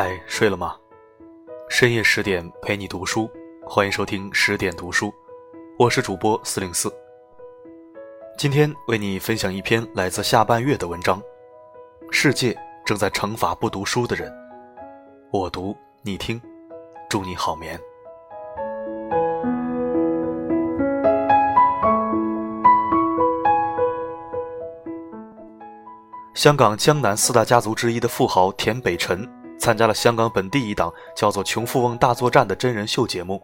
嗨，睡了吗？深夜十点陪你读书，欢迎收听十点读书，我是主播四零四。今天为你分享一篇来自下半月的文章。世界正在惩罚不读书的人，我读你听，祝你好眠。香港江南四大家族之一的富豪田北辰参加了香港本地一档叫做《穷富翁大作战》的真人秀节目。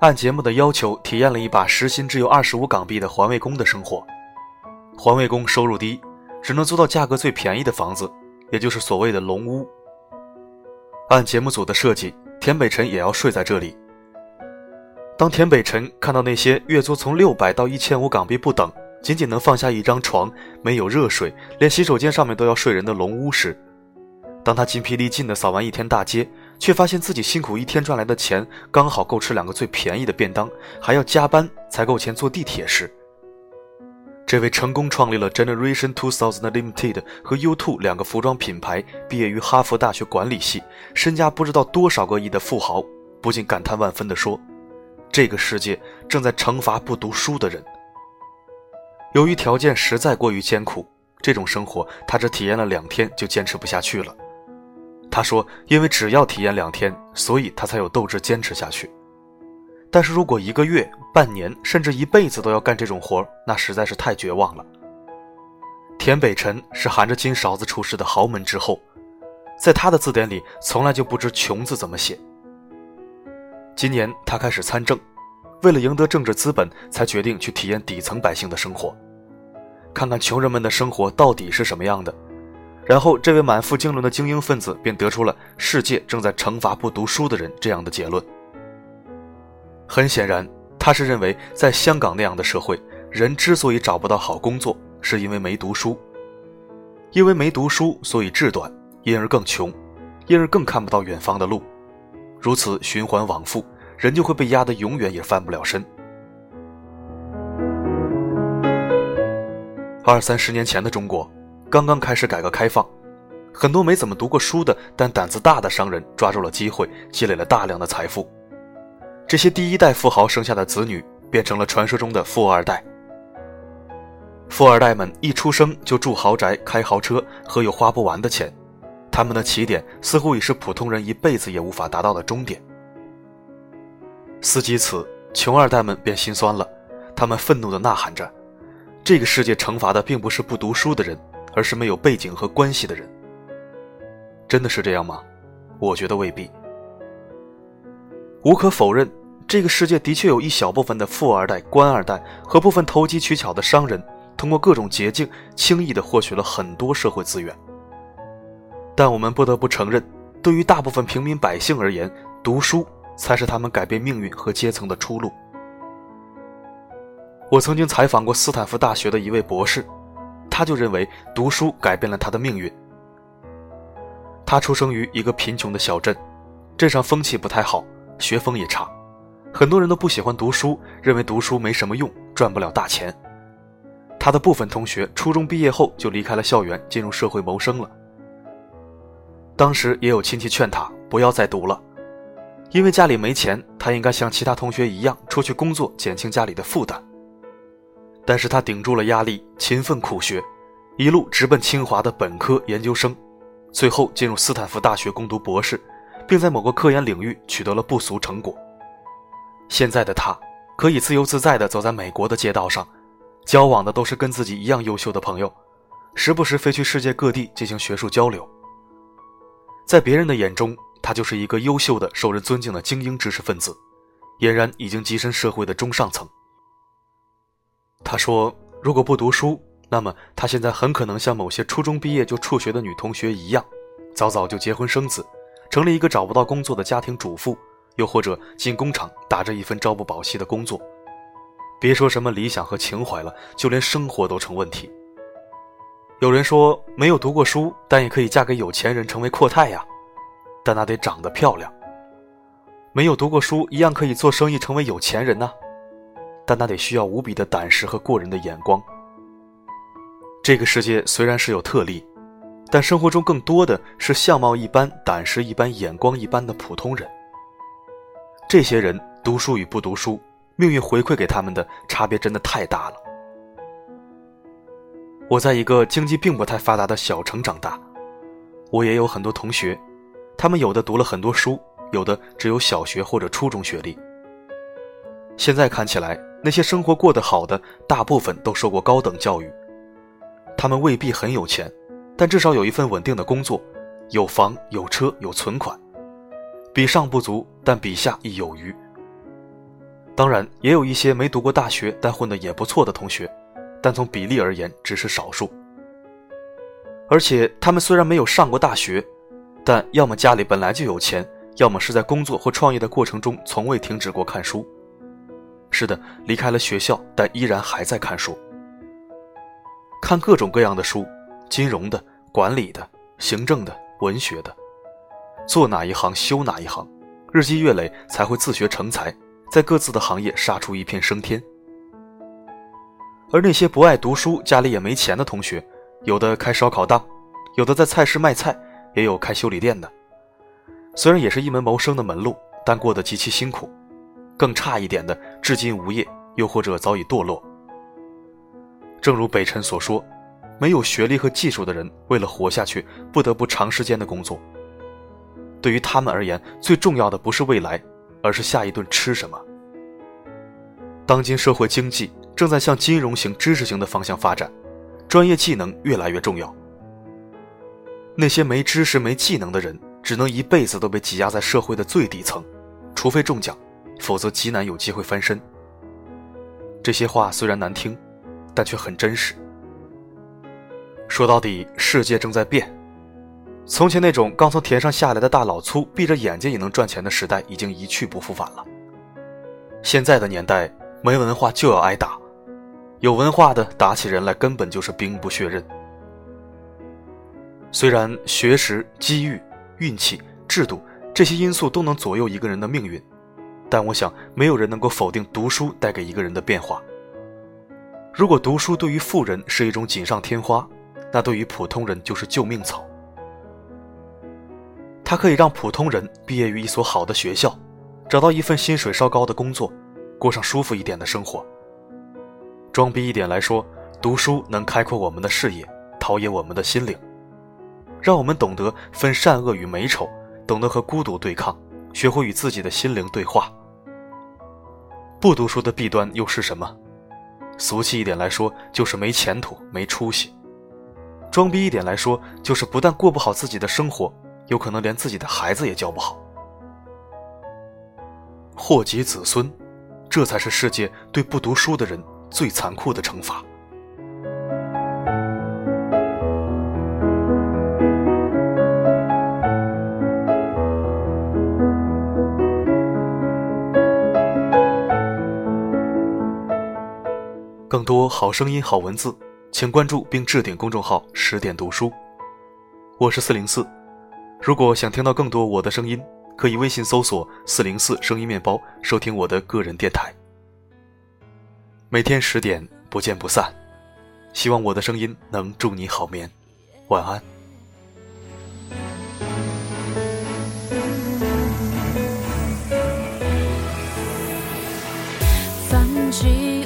按节目的要求，体验了一把时薪只有二十五港币的环卫工的生活。环卫工收入低，只能租到价格最便宜的房子，也就是所谓的“龙屋”。按节目组的设计，田北辰也要睡在这里。当田北辰看到那些月租从六百到一千五港币不等。仅仅能放下一张床，没有热水，连洗手间上面都要睡人的龙屋时，当他筋疲力尽地扫完一天大街，却发现自己辛苦一天赚来的钱刚好够吃两个最便宜的便当，还要加班才够钱坐地铁时，这位成功创立了 Generation Two Thousand Limited 和 U Two 两个服装品牌，毕业于哈佛大学管理系，身家不知道多少个亿的富豪，不禁感叹万分地说：“这个世界正在惩罚不读书的人。”由于条件实在过于艰苦，这种生活他只体验了两天就坚持不下去了。他说：“因为只要体验两天，所以他才有斗志坚持下去。但是如果一个月、半年甚至一辈子都要干这种活那实在是太绝望了。”田北辰是含着金勺子出世的豪门之后，在他的字典里从来就不知“穷”字怎么写。今年他开始参政。为了赢得政治资本，才决定去体验底层百姓的生活，看看穷人们的生活到底是什么样的。然后，这位满腹经纶的精英分子便得出了“世界正在惩罚不读书的人”这样的结论。很显然，他是认为在香港那样的社会，人之所以找不到好工作，是因为没读书。因为没读书，所以志短，因而更穷，因而更看不到远方的路，如此循环往复。人就会被压得永远也翻不了身。二三十年前的中国，刚刚开始改革开放，很多没怎么读过书的但胆子大的商人抓住了机会，积累了大量的财富。这些第一代富豪生下的子女变成了传说中的富二代。富二代们一出生就住豪宅、开豪车和有花不完的钱，他们的起点似乎已是普通人一辈子也无法达到的终点。思及此，穷二代们便心酸了，他们愤怒地呐喊着：“这个世界惩罚的并不是不读书的人，而是没有背景和关系的人。”真的是这样吗？我觉得未必。无可否认，这个世界的确有一小部分的富二代、官二代和部分投机取巧的商人，通过各种捷径轻易地获取了很多社会资源。但我们不得不承认，对于大部分平民百姓而言，读书。才是他们改变命运和阶层的出路。我曾经采访过斯坦福大学的一位博士，他就认为读书改变了他的命运。他出生于一个贫穷的小镇，镇上风气不太好，学风也差，很多人都不喜欢读书，认为读书没什么用，赚不了大钱。他的部分同学初中毕业后就离开了校园，进入社会谋生了。当时也有亲戚劝他不要再读了。因为家里没钱，他应该像其他同学一样出去工作，减轻家里的负担。但是他顶住了压力，勤奋苦学，一路直奔清华的本科、研究生，最后进入斯坦福大学攻读博士，并在某个科研领域取得了不俗成果。现在的他可以自由自在地走在美国的街道上，交往的都是跟自己一样优秀的朋友，时不时飞去世界各地进行学术交流。在别人的眼中，他就是一个优秀的、受人尊敬的精英知识分子，俨然已经跻身社会的中上层。他说：“如果不读书，那么他现在很可能像某些初中毕业就辍学的女同学一样，早早就结婚生子，成了一个找不到工作的家庭主妇，又或者进工厂打着一份朝不保夕的工作。别说什么理想和情怀了，就连生活都成问题。”有人说：“没有读过书，但也可以嫁给有钱人，成为阔太呀。”但那得长得漂亮。没有读过书，一样可以做生意，成为有钱人呢。但那得需要无比的胆识和过人的眼光。这个世界虽然是有特例，但生活中更多的是相貌一般、胆识一般、眼光一般的普通人。这些人读书与不读书，命运回馈给他们的差别真的太大了。我在一个经济并不太发达的小城长大，我也有很多同学，他们有的读了很多书，有的只有小学或者初中学历。现在看起来，那些生活过得好的，大部分都受过高等教育。他们未必很有钱，但至少有一份稳定的工作，有房有车有存款，比上不足，但比下亦有余。当然，也有一些没读过大学但混得也不错的同学，但从比例而言只是少数。而且，他们虽然没有上过大学，但要么家里本来就有钱，要么是在工作或创业的过程中从未停止过看书。是的，离开了学校，但依然还在看书。看各种各样的书，金融的、管理的、行政的、文学的，做哪一行修哪一行，日积月累才会自学成才，在各自的行业杀出一片升天。而那些不爱读书、家里也没钱的同学，有的开烧烤档，有的在菜市卖菜，也有开修理店的。虽然也是一门谋生的门路，但过得极其辛苦。更差一点的，至今无业，又或者早已堕落。正如北辰所说，没有学历和技术的人，为了活下去，不得不长时间的工作。对于他们而言，最重要的不是未来，而是下一顿吃什么。当今社会经济正在向金融型、知识型的方向发展，专业技能越来越重要。那些没知识、没技能的人，只能一辈子都被挤压在社会的最底层，除非中奖。否则极难有机会翻身。这些话虽然难听，但却很真实。说到底，世界正在变。从前那种刚从田上下来的大老粗，闭着眼睛也能赚钱的时代，已经一去不复返了。现在的年代，没文化就要挨打，有文化的打起人来根本就是兵不血刃。虽然学识、机遇、运气、制度这些因素都能左右一个人的命运。但我想，没有人能够否定读书带给一个人的变化。如果读书对于富人是一种锦上添花，那对于普通人就是救命草。它可以让普通人毕业于一所好的学校，找到一份薪水稍高的工作，过上舒服一点的生活。装逼一点来说，读书能开阔我们的视野，陶冶我们的心灵，让我们懂得分善恶与美丑，懂得和孤独对抗，学会与自己的心灵对话。不读书的弊端又是什么？俗气一点来说，就是没前途、没出息；装逼一点来说，就是不但过不好自己的生活，有可能连自己的孩子也教不好。祸及子孙，这才是世界对不读书的人最残酷的惩罚。更多好声音、好文字，请关注并置顶公众号“十点读书”。我是四零四，如果想听到更多我的声音，可以微信搜索“四零四声音面包”收听我的个人电台。每天十点不见不散，希望我的声音能助你好眠，晚安。放弃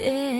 Yeah.